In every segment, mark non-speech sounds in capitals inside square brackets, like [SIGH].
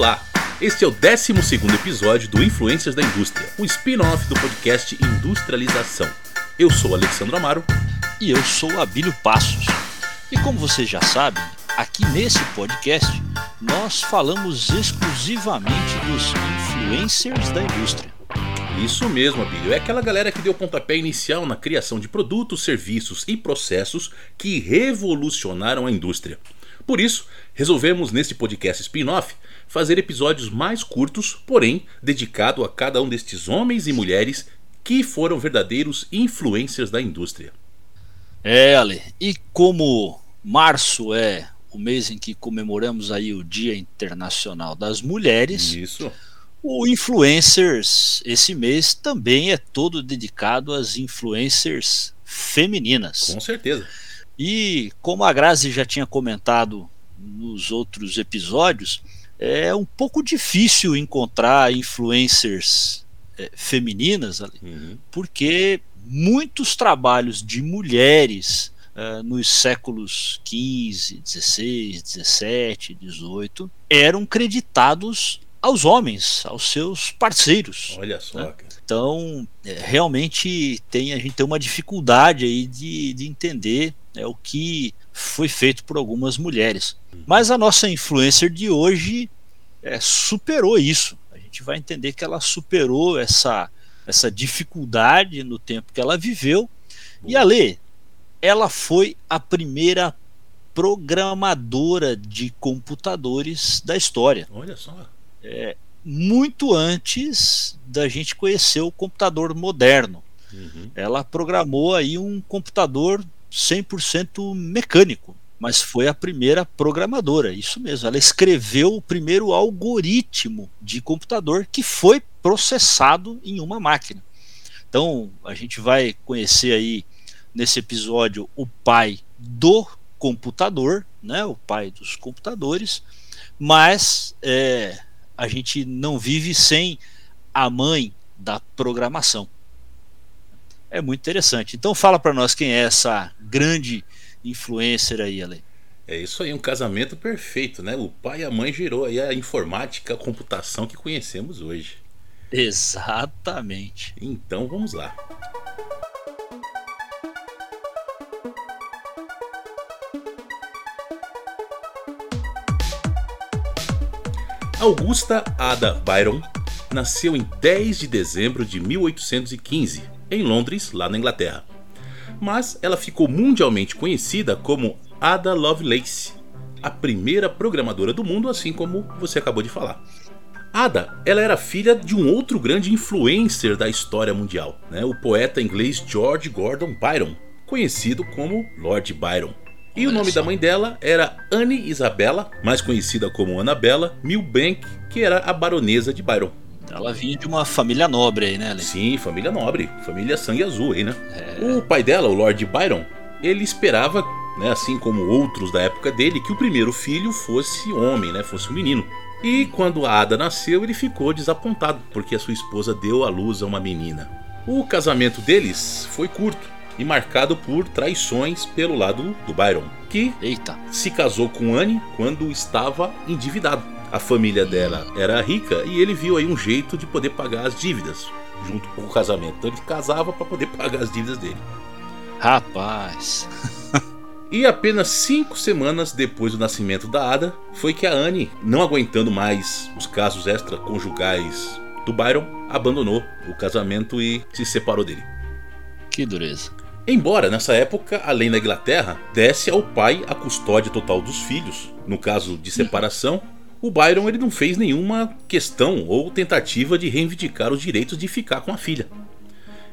Olá! Este é o 12 episódio do Influências da Indústria, o spin-off do podcast Industrialização. Eu sou Alexandre Amaro. E eu sou Abílio Passos. E como vocês já sabem, aqui nesse podcast nós falamos exclusivamente dos influencers da indústria. Isso mesmo, Abílio. É aquela galera que deu pontapé inicial na criação de produtos, serviços e processos que revolucionaram a indústria. Por isso, resolvemos neste podcast spin-off fazer episódios mais curtos, porém dedicado a cada um destes homens e mulheres que foram verdadeiros influencers da indústria. É, Ale, e como março é o mês em que comemoramos aí o Dia Internacional das Mulheres. Isso. O Influencers esse mês também é todo dedicado às influencers femininas. Com certeza. E como a Grazi já tinha comentado nos outros episódios, é um pouco difícil encontrar influencers é, femininas uhum. porque muitos trabalhos de mulheres uh, nos séculos XV, XVI, XVII, XVIII eram creditados aos homens, aos seus parceiros. Olha só. Né? Então, é, realmente tem a gente tem uma dificuldade aí de, de entender é, o que foi feito por algumas mulheres. Mas a nossa influencer de hoje é, superou isso. A gente vai entender que ela superou essa, essa dificuldade no tempo que ela viveu. E a Lê, ela foi a primeira programadora de computadores da história. Olha só. É, muito antes da gente conhecer o computador moderno. Uhum. Ela programou aí um computador 100% mecânico, mas foi a primeira programadora, isso mesmo. Ela escreveu o primeiro algoritmo de computador que foi processado em uma máquina. Então, a gente vai conhecer aí nesse episódio o pai do computador, né, o pai dos computadores, mas é, a gente não vive sem a mãe da programação. É muito interessante. Então fala para nós quem é essa grande influencer aí, Ale. É isso aí, um casamento perfeito, né? O pai e a mãe gerou aí a informática, a computação que conhecemos hoje. Exatamente. Então vamos lá. Augusta Ada Byron nasceu em 10 de dezembro de 1815, em Londres, lá na Inglaterra. Mas ela ficou mundialmente conhecida como Ada Lovelace, a primeira programadora do mundo, assim como você acabou de falar. Ada, ela era filha de um outro grande influencer da história mundial, né? o poeta inglês George Gordon Byron, conhecido como Lord Byron. E o nome da mãe dela era Anne Isabella, mais conhecida como Annabella Milbank, que era a baronesa de Byron. Ela vinha de uma família nobre aí, né, Ale? Sim, família nobre, família sangue azul aí, né? É... O pai dela, o Lord Byron, ele esperava, né, assim como outros da época dele, que o primeiro filho fosse homem, né, fosse um menino. E quando a Ada nasceu, ele ficou desapontado, porque a sua esposa deu à luz a uma menina. O casamento deles foi curto, e marcado por traições pelo lado do Byron, que Eita. se casou com Anne quando estava endividado. A família dela era rica e ele viu aí um jeito de poder pagar as dívidas junto com o casamento. Então ele casava para poder [LAUGHS] pagar as dívidas dele. Rapaz. E apenas cinco semanas depois do nascimento da Ada, foi que a Anne, não aguentando mais os casos extraconjugais do Byron, abandonou o casamento e se separou dele. Que dureza. Embora nessa época a lei na Inglaterra desse ao pai a custódia total dos filhos, no caso de separação, o Byron ele não fez nenhuma questão ou tentativa de reivindicar os direitos de ficar com a filha.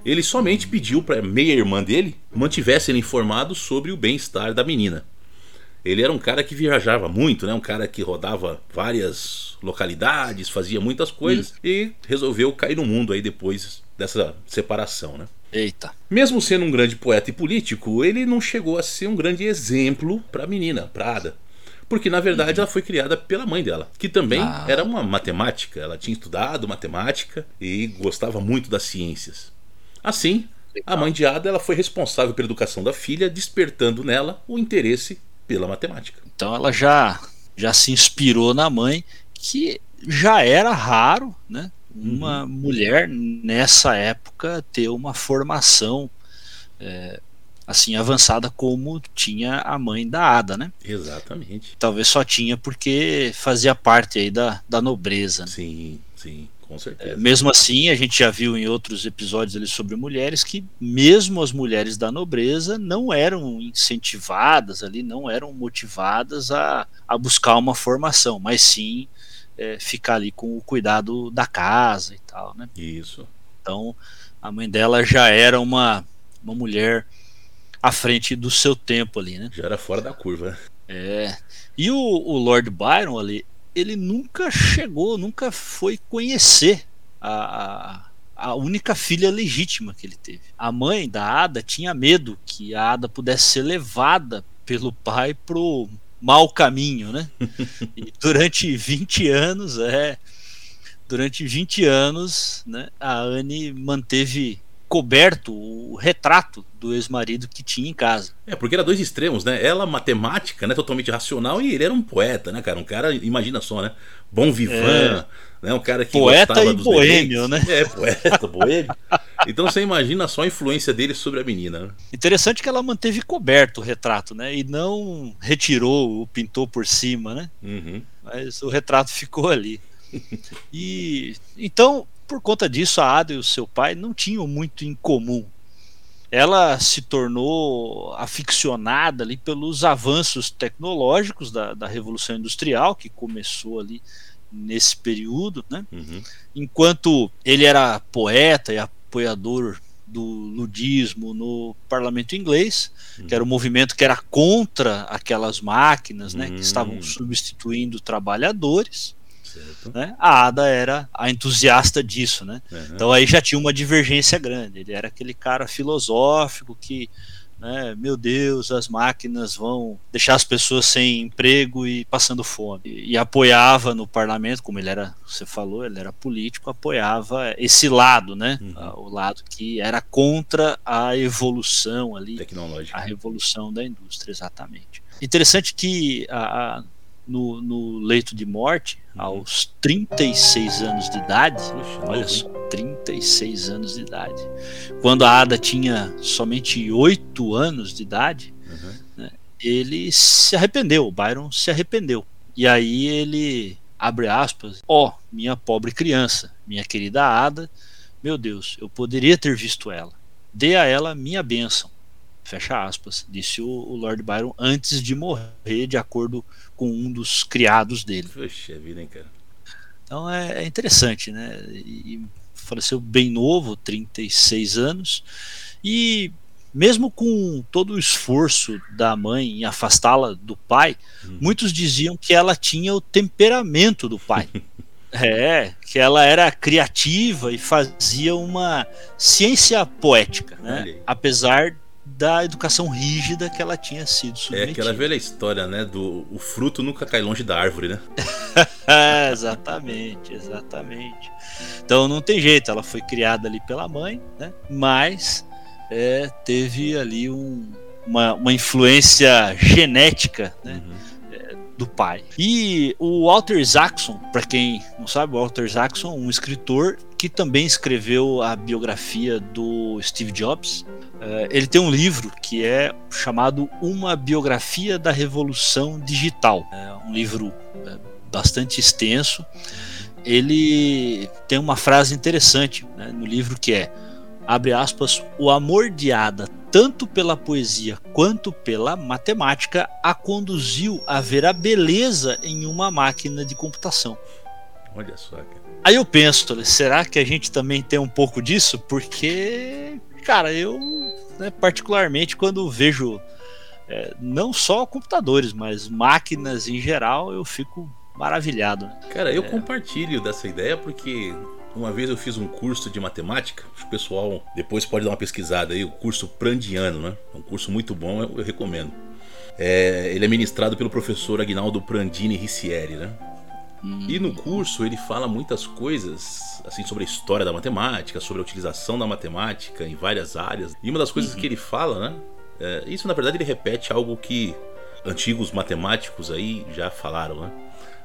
Ele somente pediu para meia-irmã dele mantivesse ele informado sobre o bem-estar da menina. Ele era um cara que viajava muito, né? um cara que rodava várias localidades, fazia muitas coisas hum. e resolveu cair no mundo aí depois dessa separação. Né? Eita. Mesmo sendo um grande poeta e político, ele não chegou a ser um grande exemplo para a menina, para Ada. Porque na verdade uhum. ela foi criada pela mãe dela, que também ah. era uma matemática. Ela tinha estudado matemática e gostava muito das ciências. Assim, a mãe de Ada ela foi responsável pela educação da filha, despertando nela o interesse pela matemática. Então ela já já se inspirou na mãe, que já era raro, né? Uma uhum. mulher nessa época ter uma formação é, assim avançada como tinha a mãe da Ada, né? Exatamente. Talvez só tinha porque fazia parte aí da, da nobreza. Né? Sim, sim. Com certeza. É, mesmo assim, a gente já viu em outros episódios ali sobre mulheres que mesmo as mulheres da nobreza não eram incentivadas ali, não eram motivadas a, a buscar uma formação, mas sim é, ficar ali com o cuidado da casa e tal, né? Isso. Então, a mãe dela já era uma, uma mulher à frente do seu tempo ali, né? Já era fora da curva. É. E o, o Lord Byron ali, ele nunca chegou, nunca foi conhecer a, a, a, única filha legítima que ele teve. A mãe da Ada tinha medo que a Ada pudesse ser levada pelo pai pro mau caminho, né? [LAUGHS] E durante 20 anos, é, durante 20 anos, né, a Anne manteve coberto o retrato do ex-marido que tinha em casa. É, porque era dois extremos, né? Ela matemática, né, totalmente racional e ele era um poeta, né, cara? Um cara, imagina só, né? Bom vivan, é. né? Um cara que poeta gostava e boêmio, né? É, poeta, boêmio. Então você imagina só a influência dele sobre a menina. Né? Interessante que ela manteve coberto o retrato, né? E não retirou o pintor por cima, né? Uhum. Mas o retrato ficou ali. E então por conta disso, a Ada e o seu pai não tinham muito em comum. Ela se tornou aficionada ali pelos avanços tecnológicos da, da Revolução Industrial, que começou ali nesse período, né? Uhum. Enquanto ele era poeta e apoiador do ludismo no parlamento inglês, uhum. que era um movimento que era contra aquelas máquinas, né, que estavam hum. substituindo trabalhadores. Né? A Ada era a entusiasta disso, né? Uhum. Então aí já tinha uma divergência grande. Ele era aquele cara filosófico que, né, meu Deus, as máquinas vão deixar as pessoas sem emprego e passando fome. E, e apoiava no parlamento, como ele era, você falou, ele era político, apoiava esse lado, né? Uhum. O lado que era contra a evolução ali, tecnológica, a revolução da indústria, exatamente. Interessante que a, a no, no leito de morte uhum. aos 36 anos de idade. Puxa, olha só, 36 anos de idade. Quando a Ada tinha somente 8 anos de idade, uhum. né, ele se arrependeu, o Byron se arrependeu. E aí ele abre aspas, ó, oh, minha pobre criança, minha querida Ada, meu Deus, eu poderia ter visto ela. Dê a ela minha bênção. Fecha aspas, disse o, o Lord Byron antes de morrer, de acordo com um dos criados dele. Puxa vida, hein, cara. Então é, é interessante, né? E faleceu bem novo, 36 anos, e mesmo com todo o esforço da mãe em afastá-la do pai, hum. muitos diziam que ela tinha o temperamento do pai. [LAUGHS] É, que ela era criativa e fazia uma ciência poética, né? Apesar da educação rígida que ela tinha sido submetida. É aquela velha história, né? Do o fruto nunca cai longe da árvore, né? [LAUGHS] exatamente, exatamente. Então não tem jeito, ela foi criada ali pela mãe, né? Mas é, teve ali um, uma, uma influência genética, né? Uhum do pai. E o Walter Isaacson, para quem não sabe, o Walter Isaacson, um escritor que também escreveu a biografia do Steve Jobs. Uh, ele tem um livro que é chamado Uma Biografia da Revolução Digital. É um livro uh, bastante extenso. Ele tem uma frase interessante né, no livro que é abre aspas, o amor de Ada, tanto pela poesia quanto pela matemática, a conduziu a ver a beleza em uma máquina de computação. Olha só, cara. Aí eu penso, será que a gente também tem um pouco disso? Porque, cara, eu, né, particularmente, quando vejo é, não só computadores, mas máquinas em geral, eu fico maravilhado. Cara, eu é... compartilho dessa ideia porque uma vez eu fiz um curso de matemática, o pessoal depois pode dar uma pesquisada aí, o curso Prandiano, né? É um curso muito bom, eu, eu recomendo. É, ele é ministrado pelo professor Agnaldo Prandini Ricieri, né? E no curso ele fala muitas coisas assim sobre a história da matemática, sobre a utilização da matemática em várias áreas. E uma das coisas uhum. que ele fala, né? É, isso na verdade ele repete algo que antigos matemáticos aí já falaram, né?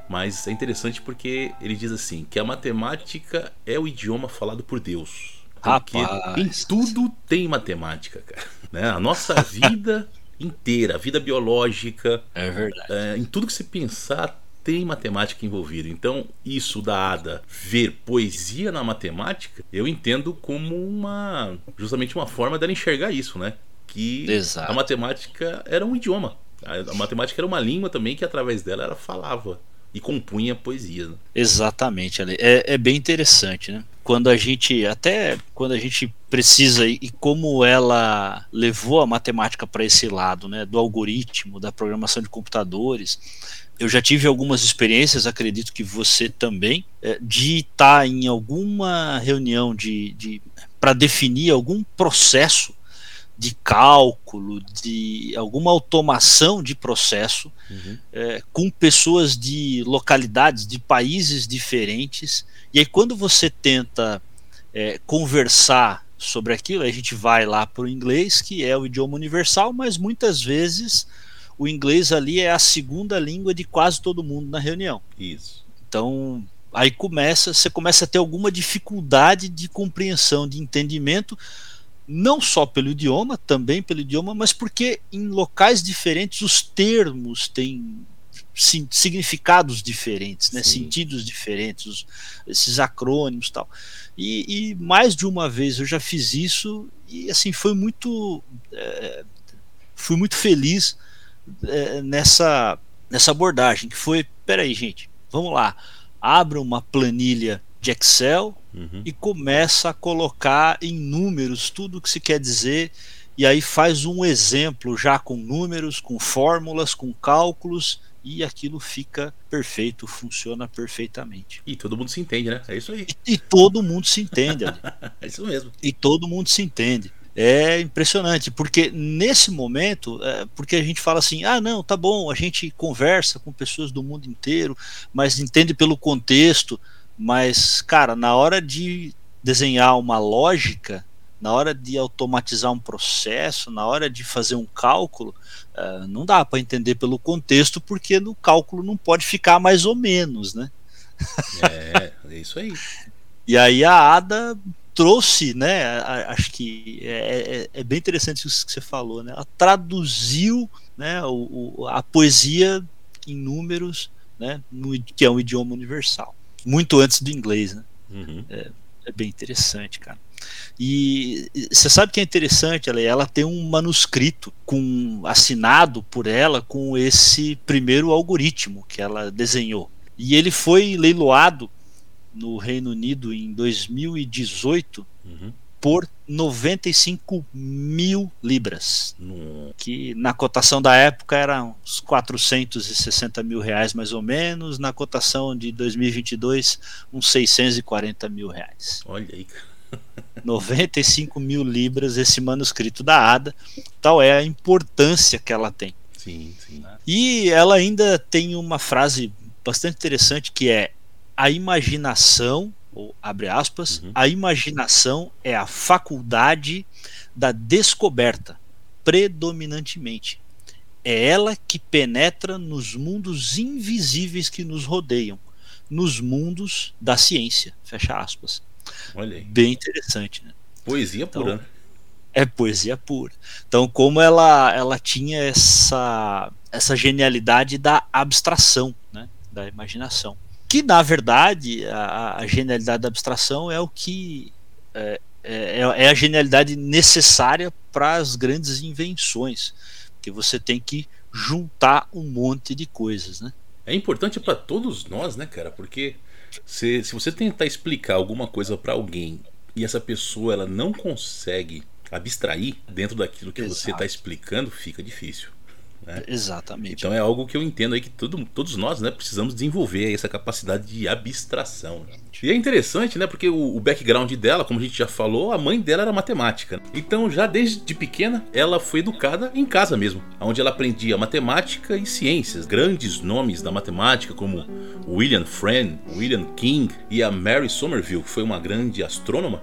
Mas é interessante porque ele diz assim: que a matemática é o idioma falado por Deus. Porque Rapaz. em tudo tem matemática, cara. Né? A nossa [LAUGHS] vida inteira, a vida biológica. É verdade. É, em tudo que se pensar tem matemática envolvida. Então, isso da Ada ver poesia na matemática, eu entendo como uma justamente uma forma dela enxergar isso, né? Que Exato. a matemática era um idioma. A, matemática era uma língua também que através dela ela falava e compunha poesias. Né? Exatamente, Ale. É, é bem interessante, né? Quando a gente, até quando a gente precisa, e como ela levou a matemática para esse lado, né? Do algoritmo, da programação de computadores. Eu já tive algumas experiências, acredito que você também, é, de estar em alguma reunião de, de para definir algum processo de cálculo, de alguma automação de processo, uhum. é, com pessoas de localidades, de países diferentes. E aí, quando você tenta é, conversar sobre aquilo, a gente vai lá para o inglês, que é o idioma universal, mas muitas vezes o inglês ali é a segunda língua de quase todo mundo na reunião. Isso. Então, aí começa, você começa a ter alguma dificuldade de compreensão, de entendimento não só pelo idioma, também pelo idioma, mas porque em locais diferentes os termos têm significados diferentes, né, sentidos diferentes, os, esses acrônimos tal. E, e, mais de uma vez eu já fiz isso e assim foi muito, é, fui muito feliz é, nessa nessa abordagem que foi, peraí gente, vamos lá, abra uma planilha de Excel uhum. e começa a colocar em números tudo o que se quer dizer e aí faz um exemplo já com números, com fórmulas, com cálculos e aquilo fica perfeito, funciona perfeitamente. E todo mundo se entende, né? É isso aí. E, e todo mundo se entende. [LAUGHS] é isso mesmo. E todo mundo se entende. É impressionante, porque nesse momento, é, porque a gente fala assim, ah, não, tá bom, a gente conversa com pessoas do mundo inteiro, mas entende pelo contexto. Mas, cara, na hora de desenhar uma lógica, na hora de automatizar um processo, na hora de fazer um cálculo, uh, não dá para entender pelo contexto, porque no cálculo não pode ficar mais ou menos, né? É, é isso aí. e aí a Ada trouxe, né? Acho que é, é, é, bem interessante isso que você falou, né? Ela traduziu, né? O, o, a poesia em números, né? No, que é um idioma universal muito antes do inglês, né? Uhum. É, é, bem interessante, cara. E você sabe que é interessante, ela, ela tem um manuscrito com assinado por ela com esse primeiro algoritmo que ela desenhou. E ele foi leiloado no Reino Unido em 2018 uhum por 95 mil libras, que na cotação da época eram uns 460 mil reais mais ou menos, na cotação de 2022 uns 640 mil reais. Olha aí. 95 [LAUGHS] mil libras esse manuscrito da Ada, tal é a importância que ela tem. Sim, sim. E ela ainda tem uma frase bastante interessante que é a imaginação ou abre aspas, uhum. a imaginação é a faculdade da descoberta, predominantemente. É ela que penetra nos mundos invisíveis que nos rodeiam, nos mundos da ciência. Fecha aspas. Olha aí. Bem interessante, né? Poesia então, pura. Né? É poesia pura. Então, como ela, ela tinha essa, essa genialidade da abstração, né? da imaginação que na verdade a, a genialidade da abstração é o que é, é, é a genialidade necessária para as grandes invenções, que você tem que juntar um monte de coisas, né? É importante para todos nós, né, cara? Porque se, se você tentar explicar alguma coisa para alguém e essa pessoa ela não consegue abstrair dentro daquilo que Exato. você está explicando, fica difícil. Né? Exatamente. Então é algo que eu entendo aí que todo, todos nós né, precisamos desenvolver essa capacidade de abstração. E é interessante, né? Porque o, o, background dela, como a gente já falou, a mãe dela era matemática. Então, já desde pequena, ela foi educada em casa mesmo, onde ela aprendia matemática e ciências. Grandes nomes da matemática, como William Friend, William King e a Mary Somerville, que foi uma grande astrônoma,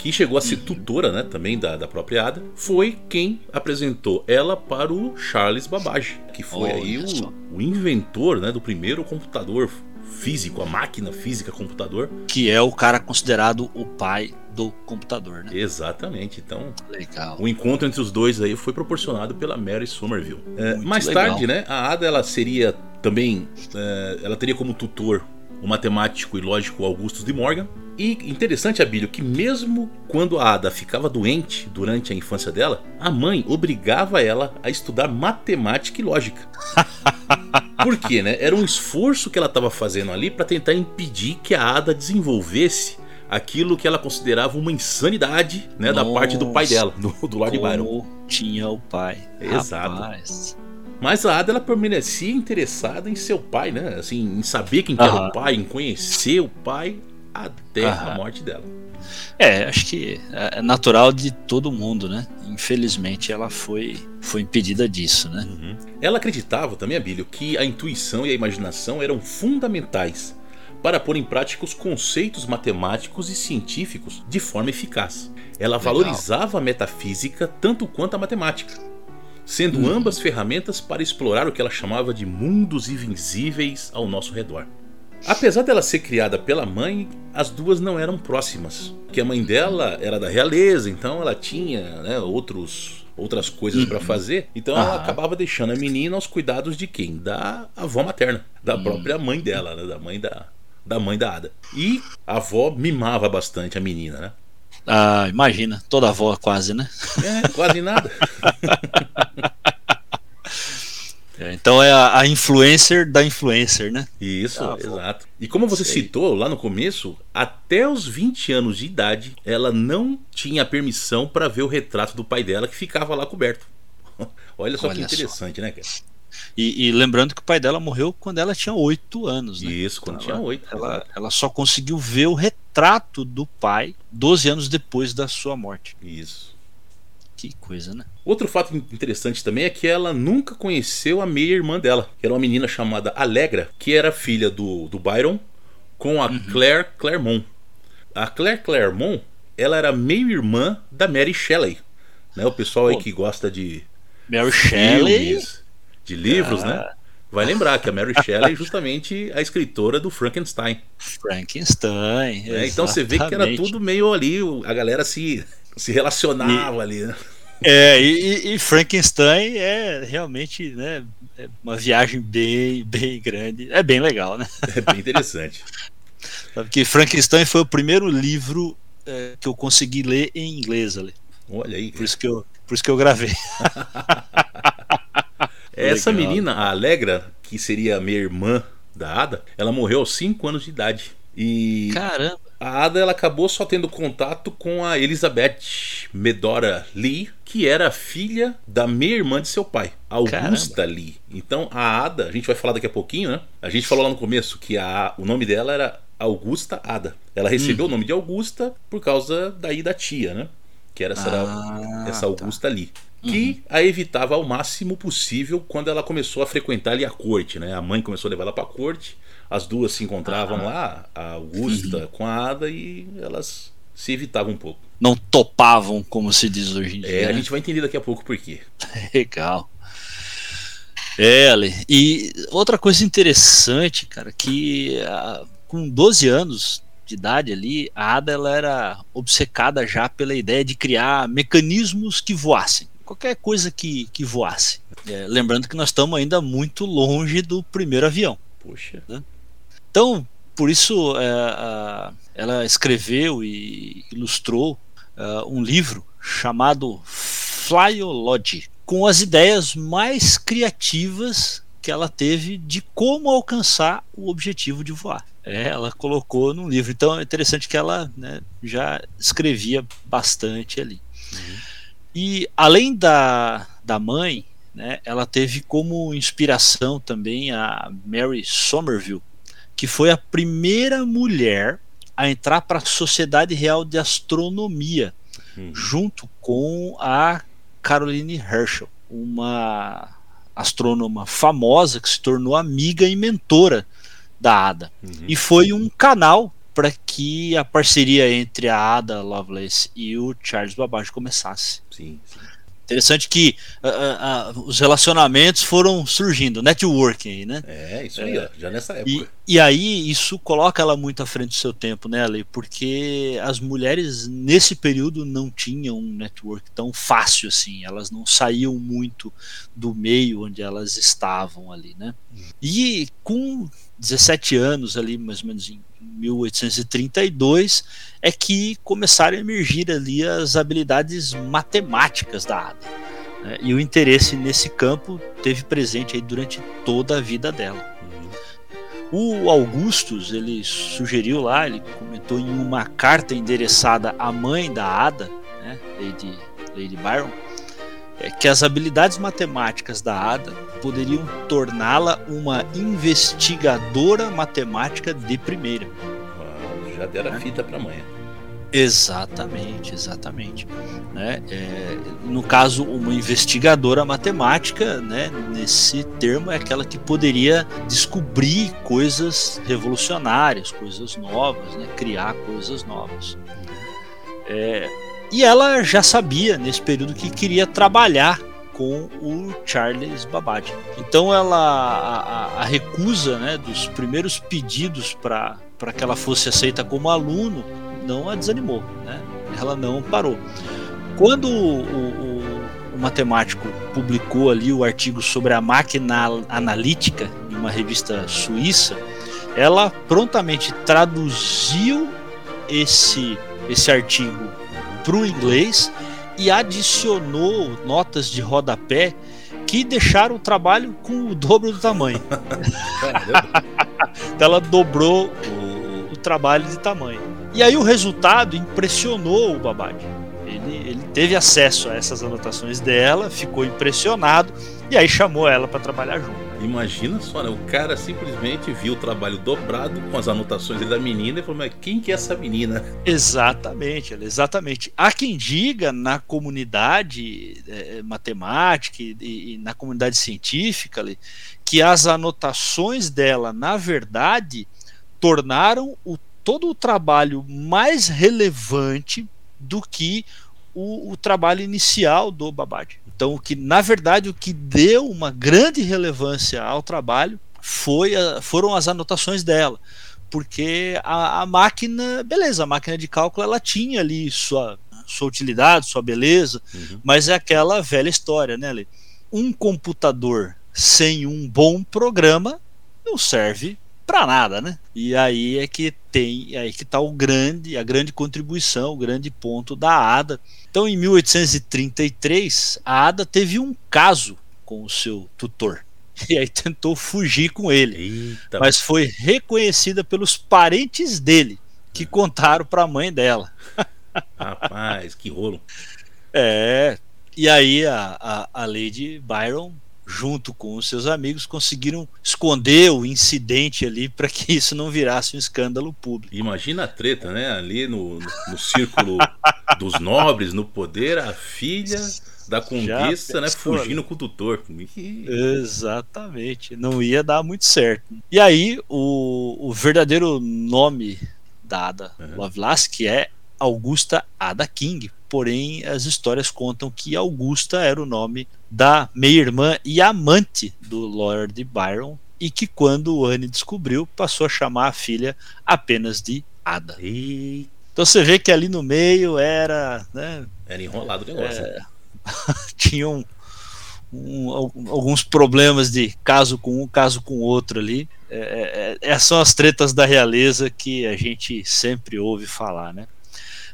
que chegou a ser uhum. tutora né, também da, da própria Ada, foi quem apresentou ela para o Charles Babbage, que foi aí o, o, inventor né, do primeiro computador físico, a máquina física computador. Que é o cara considerado o pai do computador, né? Exatamente. Então, legal. o encontro entre os dois aí foi proporcionado pela Mary Somerville. É, mais legal. tarde, né, a Ada ela seria também, é, ela teria como tutor o matemático e lógico Augustus de Morgan. E interessante, Abílio, que mesmo quando a Ada ficava doente durante a infância dela, a mãe obrigava ela a estudar matemática e lógica. [LAUGHS] Por quê, né? Era um esforço que ela estava fazendo ali para tentar impedir que a Ada desenvolvesse aquilo que ela considerava uma insanidade, né, Nossa, da parte do pai dela, do, do Lord Byron. Tinha o pai. Exato. Rapaz. Mas a Ada ela permanecia interessada em seu pai, né? Assim, em saber quem era o pai, em conhecer o pai até a morte dela. É, acho que é natural de todo mundo, né? Infelizmente ela foi, foi impedida disso, né? Uhum. Ela acreditava também, Abílio, que a intuição e a imaginação eram fundamentais para pôr em prática os conceitos matemáticos e científicos de forma eficaz. Ela Legal. valorizava a metafísica tanto quanto a matemática sendo uhum. ambas ferramentas para explorar o que ela chamava de mundos invisíveis ao nosso redor. Apesar dela ser criada pela mãe, as duas não eram próximas, porque a mãe dela era da realeza, então ela tinha né, outros, outras coisas uhum. para fazer, então ela acabava deixando a menina aos cuidados de quem? Da avó materna, da uhum. própria mãe dela, né, da mãe da, da mãe da Ada. E a avó mimava bastante a menina, né? Ah, imagina, toda avó quase, né? É, quase nada. [LAUGHS] é, então é a, a, influencer da influencer, né? Isso, ah, exato. E como você Sei. citou lá no começo, até os 20 anos de idade, ela não tinha permissão para ver o retrato do pai dela que ficava lá coberto. [LAUGHS] Olha só Olha que interessante, só. né, cara? E, e, lembrando que o pai dela morreu quando ela tinha 8 anos, né? Isso, quando então, tinha 8. Ela, ela, só conseguiu ver o retrato do pai 12 anos depois da sua morte. Isso. Que coisa, né? Outro fato interessante também é que ela nunca conheceu a meia-irmã dela, que era uma menina chamada Alegra, que era filha do, do Byron com a uhum. Claire Claremont. A Claire Claremont, ela era meio-irmã da Mary Shelley. Né? O pessoal aí que gosta de Mary Shelley de livros, né? ah. né? Vai lembrar que a Mary Shelley é justamente a escritora do Frankenstein. Frankenstein. É, então você vê que era tudo meio ali, a galera se, se relacionava e, ali, né? É, e, e, Frankenstein é realmente né, é uma viagem bem, bem grande. É bem legal, né? É bem interessante. [LAUGHS] Sabe que Frankenstein foi o primeiro livro é, que eu consegui ler em inglês ali. Olha aí. Por isso que eu, por isso que eu gravei. [LAUGHS] Essa Legal. menina, a Alegra, que seria a minha irmã da Ada, ela morreu aos 5 anos de idade. E Caramba. A Ada ela acabou só tendo contato com a Elizabeth Medora Lee, que era filha da meia irmã de seu pai, Augusta Caramba. Lee. Então a Ada, a gente vai falar daqui a pouquinho, né? A gente falou lá no começo que a, o nome dela era Augusta Ada. Ela recebeu hum. o nome de Augusta por causa daí da tia, né? Que era essa, ah, essa tá. Augusta tá. Lee que uhum. a evitava ao máximo possível quando ela começou a frequentar ali a corte, né? A mãe começou a levar ela para a corte, as duas se encontravam ah. lá, a Augusta com a Ada e elas se evitavam um pouco. Não topavam, como se diz hoje em dia. É, a né? gente vai entender daqui a pouco por quê. [LAUGHS] Legal. É, Ale. E outra coisa interessante, cara, que uh, com 12 anos de idade ali, a Ada ela era obcecada já pela ideia de criar mecanismos que voassem qualquer coisa que, que voasse. É, lembrando que nós estamos ainda muito longe do primeiro avião. Puxa. Né? Então, por isso, é, ela escreveu e ilustrou é, um livro chamado Flyology, com as ideias mais criativas que ela teve de como alcançar o objetivo de voar. É, ela colocou no livro. Então é interessante que ela né, já escrevia bastante ali. Uhum. E além da, da mãe, né, ela teve como inspiração também a Mary Somerville, que foi a primeira mulher a entrar para a Sociedade Real de Astronomia, uhum. junto com a Caroline Herschel, uma astrônoma famosa que se tornou amiga e mentora da Ada. Uhum. E foi um canal para que a parceria entre a Ada Lovelace e o Charles Babbage começasse. Sim, sim. Interessante que uh, uh, os relacionamentos foram surgindo, networking, né? É, isso aí, é, já nessa época. E, e, aí isso coloca ela muito à frente do seu tempo, né, Ale? Porque as mulheres nesse período não tinham um network tão fácil assim, elas não saíam muito do meio onde elas estavam ali, né? Hum. E com 17 anos ali, mais ou menos em 1832 é que começaram a emergir ali as habilidades matemáticas da Ada. Né? E o interesse nesse campo teve presente aí durante toda a vida dela. O Augustus ele sugeriu lá, ele comentou em uma carta endereçada à mãe da Ada, né, Lady, Lady Byron, é que as habilidades matemáticas da Ada poderiam torná-la uma investigadora matemática de primeira. Já deram a é. fita para amanhã. Exatamente, exatamente. Né? É, no caso, uma investigadora matemática, né, nesse termo, é aquela que poderia descobrir coisas revolucionárias, coisas novas, né, criar coisas novas. É, e ela já sabia nesse período que queria trabalhar com o Charles Babbage. Então ela a, a, a recusa né, dos primeiros pedidos para que ela fosse aceita como aluno não a desanimou, né? ela não parou. Quando o, o, o matemático publicou ali o artigo sobre a máquina analítica em uma revista suíça, ela prontamente traduziu esse, esse artigo para o inglês e adicionou notas de rodapé que deixaram o trabalho com o dobro do tamanho. [LAUGHS] então ela dobrou o, o, trabalho de tamanho. E aí o resultado impressionou o Babad. Ele, ele teve acesso a essas anotações dela, ficou impressionado e aí chamou ela para trabalhar junto. Imagina só, né? O cara simplesmente viu o trabalho dobrado com as anotações da menina e falou: Mas quem que é essa menina? Exatamente, exatamente. Há quem diga na comunidade é, matemática e, e, na comunidade científica que as anotações dela, na verdade, tornaram o, todo o trabalho mais relevante do que o, o trabalho inicial do Babad. Então, o que na verdade o que deu uma grande relevância ao trabalho foi a, foram as anotações dela, porque a, a, máquina, beleza, a máquina de cálculo ela tinha ali sua sua utilidade, sua beleza, uhum. mas é aquela velha história, né? Ali? Um computador sem um bom programa não serve para nada, né? E aí é que tem, aí que está o grande, a grande contribuição, o grande ponto da ADA. Então, em 1833, a ADA teve um caso com o seu tutor [LAUGHS] e aí tentou fugir com ele, Eita. mas foi reconhecida pelos parentes dele que contaram para a mãe dela. Rapaz, que rolo! É, e aí a, a, a Lady Byron junto com os seus amigos, conseguiram esconder o incidente ali para que [LAUGHS] isso não virasse um escândalo público. Imagina a treta, né? Ali no, no, no círculo dos nobres, no poder, a filha da conquista, né? Fugindo com o tutor. Exatamente. Não ia dar muito certo. E aí, o, o verdadeiro nome da Ada uhum. Lovelace, é Augusta Ada King, porém as histórias contam que Augusta era o nome da meia-irmã e amante do Lord Byron e que quando Anne descobriu passou a chamar a filha apenas de Ada. E... Então você vê que ali no meio era, né, era enrolado o negócio. [LAUGHS] É, tinham um, alguns problemas de caso com um, caso com outro ali. É, é, é, essas são as tretas da realeza que a gente sempre ouve falar, né?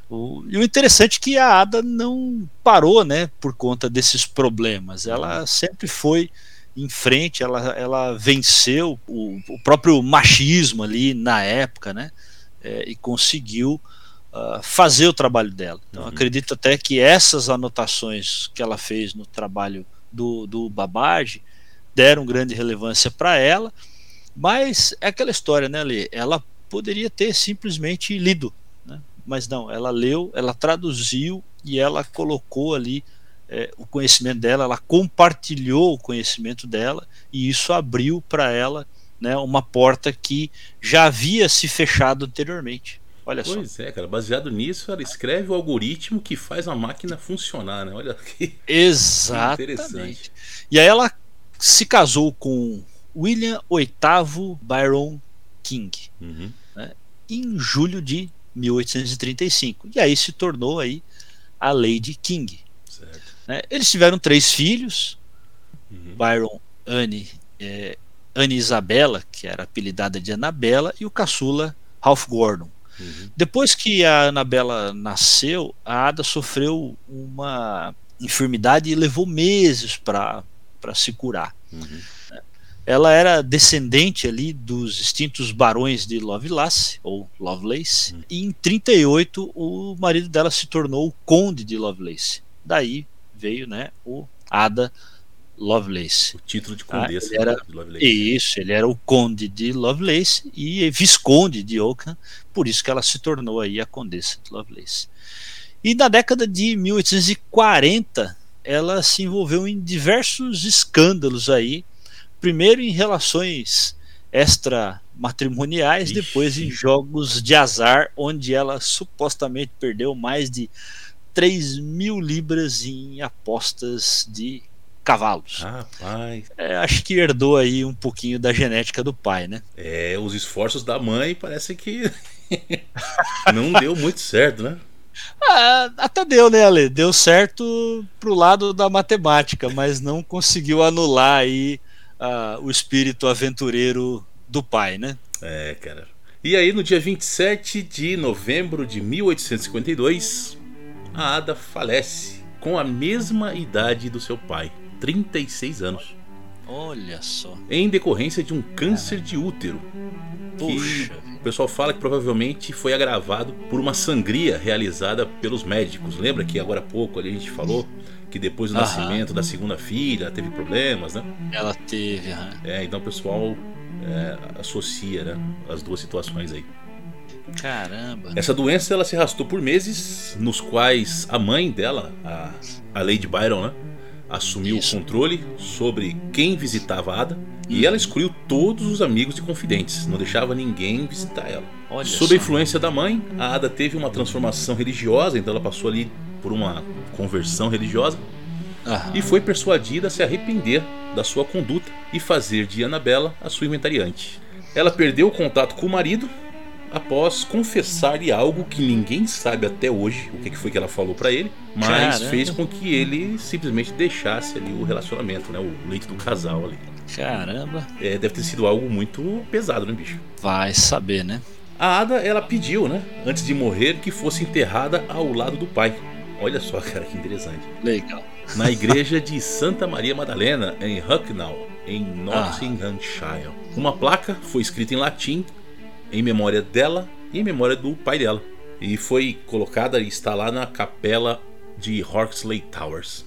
O, e o interessante é que a Ada não parou, né, por conta desses problemas. Ela sempre foi em frente, ela, ela venceu o, o próprio machismo ali na época, né, é, e conseguiu uh, fazer o trabalho dela. Então, uhum. acredito até que essas anotações que ela fez no trabalho do, do Babbage deram grande relevância para ela, mas é aquela história, né, Lê? Ela poderia ter simplesmente lido mas não, ela leu, ela traduziu e ela colocou ali é, o conhecimento dela, ela compartilhou o conhecimento dela e isso abriu para ela né, uma porta que já havia se fechado anteriormente. Olha pois só. Pois é, cara. Baseado nisso, ela escreve o algoritmo que faz a máquina funcionar, né? Olha que Exatamente. E aí ela se casou com William VIII Byron King uhum. né, em julho de 1835. E aí se tornou aí a Lady King. Né? Eles tiveram três filhos, uhum. Byron, Anne, é, Anne Isabella, que era apelidada de Anabela, e o caçula Ralph Gordon. Uhum. Depois que a Anabela nasceu, a Ada sofreu uma enfermidade e levou meses para se curar. Uhum. Ela era descendente ali dos extintos barões de Lovelace, ou Lovelace, uhum. e em 38 o marido dela se tornou o conde de Lovelace. Daí veio né, o Ada Lovelace. O título de condessa ah, era, de Lovelace. Isso, ele era o conde de Lovelace e visconde de Oakham, por isso que ela se tornou aí a condessa de Lovelace. E na década de 1840, ela se envolveu em diversos escândalos aí, primeiro em relações extramatrimoniais, depois em jogos de azar, onde ela supostamente perdeu mais de 3 mil libras em apostas de cavalos. Rapaz. É, acho que herdou aí um pouquinho da genética do pai, né? É, os esforços da mãe parece que [LAUGHS] não deu muito certo, né? Ah, até deu, né, Ale? Deu certo pro lado da matemática, mas não conseguiu anular aí uh, o espírito aventureiro do pai, né? É, cara. E aí, no dia 27 de novembro de 1852, a Ada falece com a mesma idade do seu pai. 36 anos. Olha só. Em decorrência de um câncer de útero. Puxa. o pessoal fala que provavelmente foi agravado por uma sangria realizada pelos médicos. Lembra que agora há pouco ali a gente falou que depois do Aham. nascimento da segunda filha teve problemas, né? Ela teve, aham. É, então o pessoal é, associa né, as duas situações aí. Caramba. Essa doença ela se arrastou por meses, nos quais a mãe dela, a, a Lady Byron, né? assumiu Isso. o controle sobre quem visitava a Ada e ela excluiu todos os amigos e confidentes, não deixava ninguém visitar ela. Olha Sob a influência da mãe, a Ada teve uma transformação religiosa, então ela passou ali por uma conversão religiosa Aham. e foi persuadida a se arrepender da sua conduta e fazer de Anabela a sua inventariante. Ela perdeu o contato com o marido após confessar-lhe algo que ninguém sabe até hoje o que foi que ela falou para ele, mas Caramba. fez com que ele simplesmente deixasse ali o relacionamento, né, o leito do casal ali. Caramba. É, deve ter sido algo muito pesado, né, bicho? Vai saber, né? A Ada, ela pediu, né, antes de morrer, que fosse enterrada ao lado do pai. Olha só, cara, que interessante. Legal. Na igreja de Santa Maria Madalena, em Hucknall, em Nottinghamshire. Ah. Uma placa foi escrita em latim em memória dela e em memória do pai dela. E foi colocada e está lá na capela de Horsley Towers.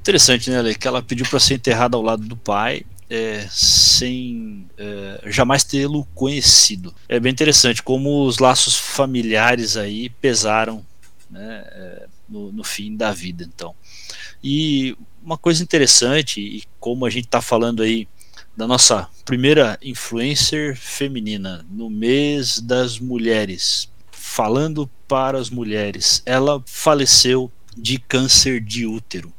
Interessante, né, Que ela pediu para ser enterrada ao lado do pai, é, sem é, jamais tê-lo conhecido. É bem interessante como os laços familiares aí pesaram né, é, no, no, fim da vida, então. E uma coisa interessante, e como a gente está falando aí da nossa primeira influencer feminina no mês das mulheres, falando para as mulheres. Ela faleceu de câncer de útero,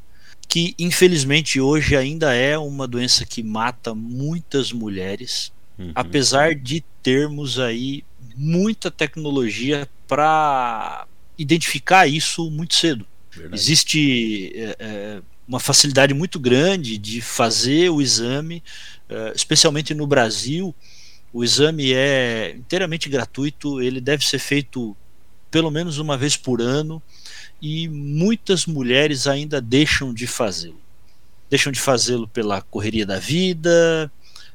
que infelizmente hoje ainda é uma doença que mata muitas mulheres, uhum. apesar de termos aí muita tecnologia para identificar isso muito cedo. Verdade. Existe é, é, uma facilidade muito grande de fazer o exame eh, especialmente no Brasil, o exame é inteiramente gratuito, ele deve ser feito pelo menos uma vez por ano e muitas mulheres ainda deixam de fazê-lo. Deixam de fazê-lo pela correria da vida,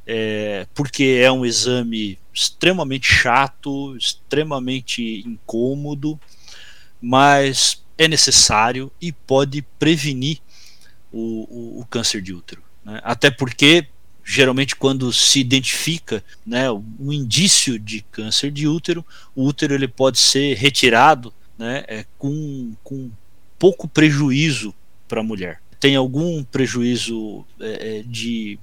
é, porque é um exame extremamente chato, extremamente incômodo, mas é necessário e pode prevenir o, o, o câncer de útero. Né? Até porque geralmente quando se identifica né, um indício de câncer de útero, o útero ele pode ser retirado né, é, com, com pouco prejuízo para a mulher. Tem algum prejuízo é, é, de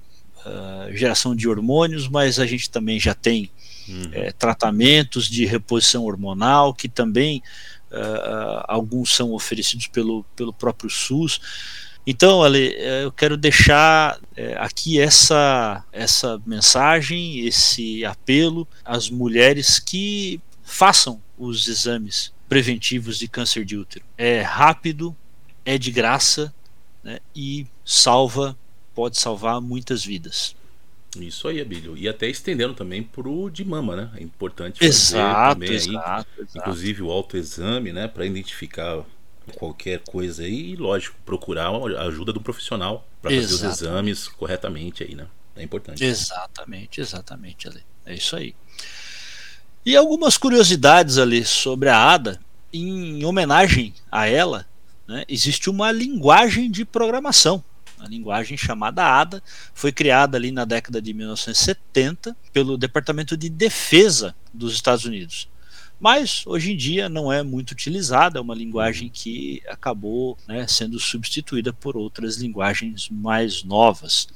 uh, geração de hormônios, mas a gente também já tem uhum. é, tratamentos de reposição hormonal que também uh, alguns são oferecidos pelo, pelo próprio SUS. Então, Ale, eu quero deixar aqui essa, essa mensagem, esse apelo às mulheres que façam os exames preventivos de câncer de útero. É rápido, é de graça né, e salva, pode salvar muitas vidas. Isso aí, Abílio. E até estendendo também pro de mama, né? É importante fazer exato, também exato, aí, exato. inclusive o autoexame, né, para identificar qualquer coisa aí e lógico, procurar a ajuda um profissional para fazer os exames corretamente aí, né? É importante. Exatamente, exatamente, Ali. É isso aí. E algumas curiosidades ali sobre a Ada, em homenagem a ela, né, existe uma linguagem de programação. A linguagem chamada ADA foi criada ali na década de 1970 pelo Departamento de Defesa dos Estados Unidos. Mas hoje em dia não é muito utilizada, é uma linguagem que acabou né, sendo substituída por outras linguagens mais novas.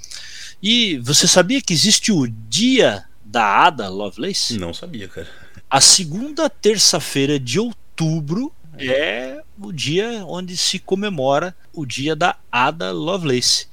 E você sabia que existe o Dia da Ada Lovelace? Não sabia, cara. A segunda terça-feira de outubro é o dia onde se comemora o dia da Ada Lovelace.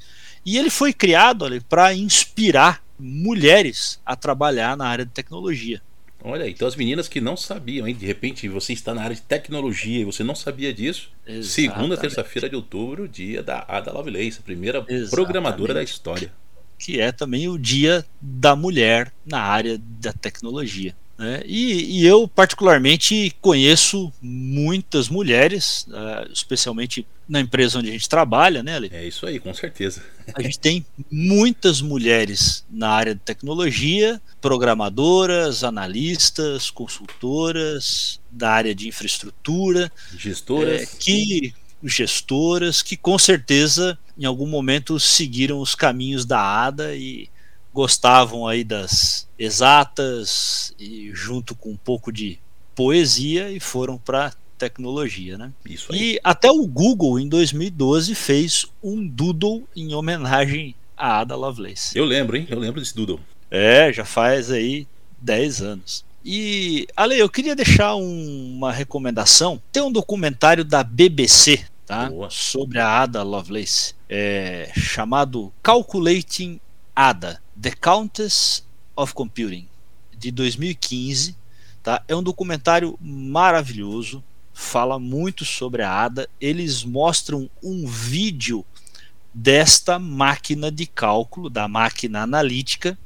E ele foi criado para inspirar mulheres a trabalhar na área de tecnologia. Olha, então as meninas que não sabiam, hein? De repente você está na área de tecnologia e você não sabia disso. Exatamente. Segunda, terça-feira de outubro, dia da Ada Lovelace, a primeira Exatamente. programadora da história. Que é também o dia da mulher na área da tecnologia. Né? E, e, eu, particularmente, conheço muitas mulheres, uh, especialmente na empresa onde a gente trabalha, né, Ale? É isso aí, com certeza. A gente tem muitas mulheres na área de tecnologia, programadoras, analistas, consultoras, da área de infraestrutura, gestoras, é, que gestoras que com certeza em algum momento seguiram os caminhos da ADA e gostavam aí das exatas e junto com um pouco de poesia e foram para tecnologia, né? Isso aí. E até o Google em 2012 fez um doodle em homenagem a Ada Lovelace. Eu lembro, hein? Eu lembro desse doodle. É, já faz aí 10 anos. E, Ale, eu queria deixar um, uma recomendação. Tem um documentário da BBC, tá? Boa. Sobre a Ada Lovelace, é, chamado Calculating Ada. The Countess of Computing, de 2015. Tá? É um documentário maravilhoso, fala muito sobre a ADA. Eles mostram um vídeo desta máquina de cálculo, da máquina analítica.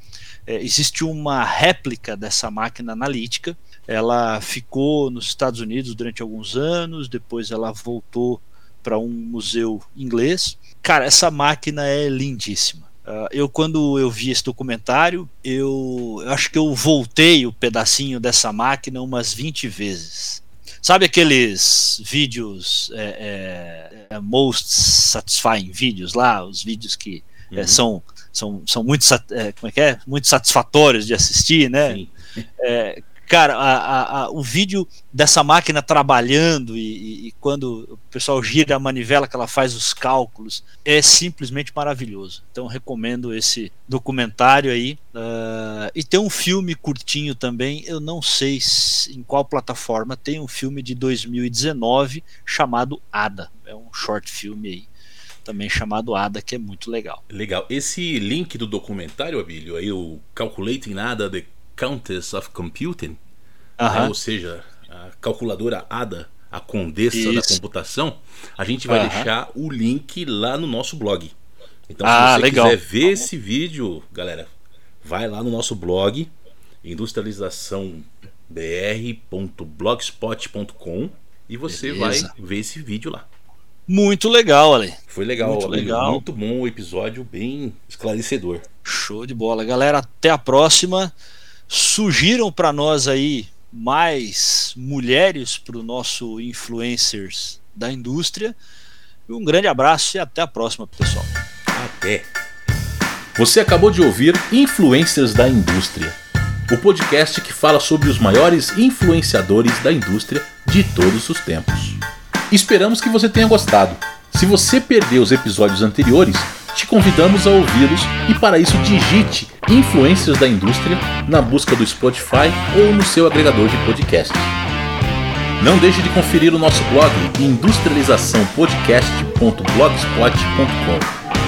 É, existe uma réplica dessa máquina analítica. Ela ficou nos Estados Unidos durante alguns anos, depois ela voltou para um museu inglês. Cara, essa máquina é lindíssima. Uh, eu, quando eu vi esse documentário, eu, eu, acho que eu voltei o pedacinho dessa máquina umas 20 vezes. Sabe aqueles vídeos é, é, é most satisfying vídeos lá, os vídeos que é, uhum. são, são, são muito, é, como é que é? muito satisfatórios de assistir, né? É, Cara, a, a, o vídeo dessa máquina trabalhando e, e, e, quando o pessoal gira a manivela que ela faz os cálculos é simplesmente maravilhoso. Então recomendo esse documentário aí. Uh, e tem um filme curtinho também, eu não sei se, em qual plataforma, tem um filme de 2019 chamado Ada. É um short filme aí também chamado Ada, que é muito legal. Legal. Esse link do documentário, Abílio, aí o Calculating Nada de Countess of Computing, uh -huh. né, ou seja, a calculadora ADA, a condessa Isso. da computação, a gente vai uh -huh. deixar o link lá no nosso blog. Então, ah, se você legal. quiser ver esse vídeo, galera, vai lá no nosso blog, industrializaçãobr.blogspot.com e você Beleza. vai ver esse vídeo lá. Muito legal, Ale. Foi legal, muito, legal. muito bom o episódio, bem esclarecedor. Show de bola, galera. Até a próxima surgiram para nós aí mais mulheres para o nosso influencers da indústria. Um grande abraço e até a próxima, pessoal. Até. Você acabou de ouvir Influencers da Indústria, o podcast que fala sobre os maiores influenciadores da indústria de todos os tempos. Esperamos que você tenha gostado. Se você perdeu os episódios anteriores, te convidamos a ouvi-los e para isso digite Influências da Indústria na busca do Spotify ou no seu agregador de podcast. Não deixe de conferir o nosso blog industrializaçãopodcast.blogspot.com